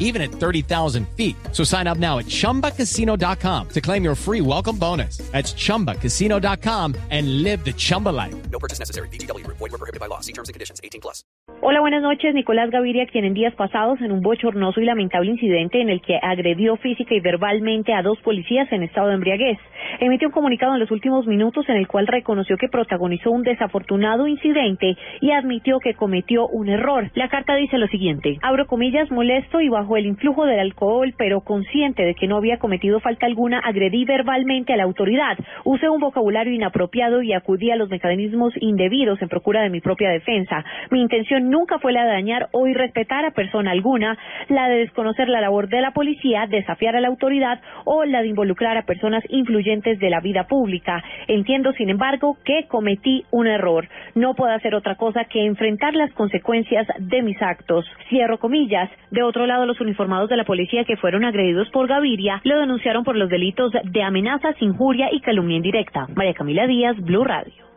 even at 30,000 feet. So sign up now at chumbacasino.com to claim your free welcome bonus. That's chumbacasino.com and live the Chumba life. No purchase necessary. BGW. Void were prohibited by law. See terms and conditions. 18 plus. Hola, buenas noches. Nicolás Gaviria, quien en días pasados, en un bochornoso y lamentable incidente en el que agredió física y verbalmente a dos policías en estado de embriaguez, emitió un comunicado en los últimos minutos en el cual reconoció que protagonizó un desafortunado incidente y admitió que cometió un error. La carta dice lo siguiente, abro comillas, molesto y bajo el influjo del alcohol, pero consciente de que no había cometido falta alguna, agredí verbalmente a la autoridad, usé un vocabulario inapropiado y acudí a los mecanismos indebidos en procura de mi propia defensa. Mi intención nunca fue la de dañar o irrespetar a persona alguna, la de desconocer la labor de la policía, desafiar a la autoridad o la de involucrar a personas influyentes de la vida pública. Entiendo, sin embargo, que cometí un error. No puedo hacer otra cosa que enfrentar las consecuencias de mis actos. Cierro comillas. De otro lado, los uniformados de la policía que fueron agredidos por Gaviria lo denunciaron por los delitos de amenazas, injuria y calumnia indirecta. María Camila Díaz, Blue Radio.